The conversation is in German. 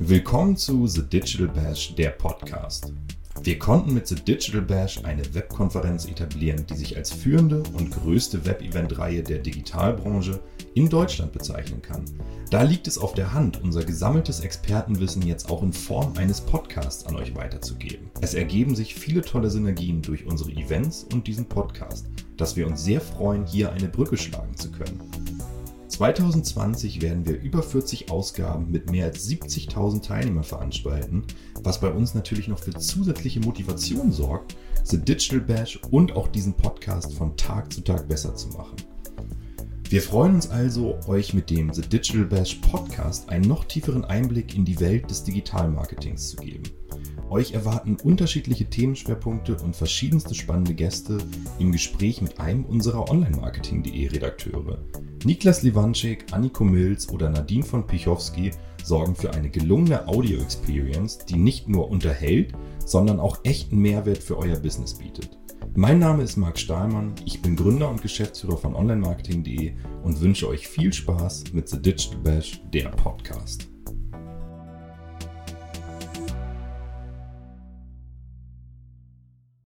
Willkommen zu The Digital Bash, der Podcast. Wir konnten mit The Digital Bash eine Webkonferenz etablieren, die sich als führende und größte Web-Event-Reihe der Digitalbranche in Deutschland bezeichnen kann. Da liegt es auf der Hand, unser gesammeltes Expertenwissen jetzt auch in Form eines Podcasts an euch weiterzugeben. Es ergeben sich viele tolle Synergien durch unsere Events und diesen Podcast, dass wir uns sehr freuen, hier eine Brücke schlagen zu können. 2020 werden wir über 40 Ausgaben mit mehr als 70.000 Teilnehmern veranstalten, was bei uns natürlich noch für zusätzliche Motivation sorgt, The Digital Bash und auch diesen Podcast von Tag zu Tag besser zu machen. Wir freuen uns also, euch mit dem The Digital Bash Podcast einen noch tieferen Einblick in die Welt des Digitalmarketings zu geben. Euch erwarten unterschiedliche Themenschwerpunkte und verschiedenste spannende Gäste im Gespräch mit einem unserer Online-Marketing.de Redakteure. Niklas Liwanczyk, Anniko Mills oder Nadine von Pichowski sorgen für eine gelungene Audio-Experience, die nicht nur unterhält, sondern auch echten Mehrwert für euer Business bietet. Mein Name ist Marc Stahlmann, ich bin Gründer und Geschäftsführer von Online-Marketing.de und wünsche euch viel Spaß mit The Digital Bash, der Podcast.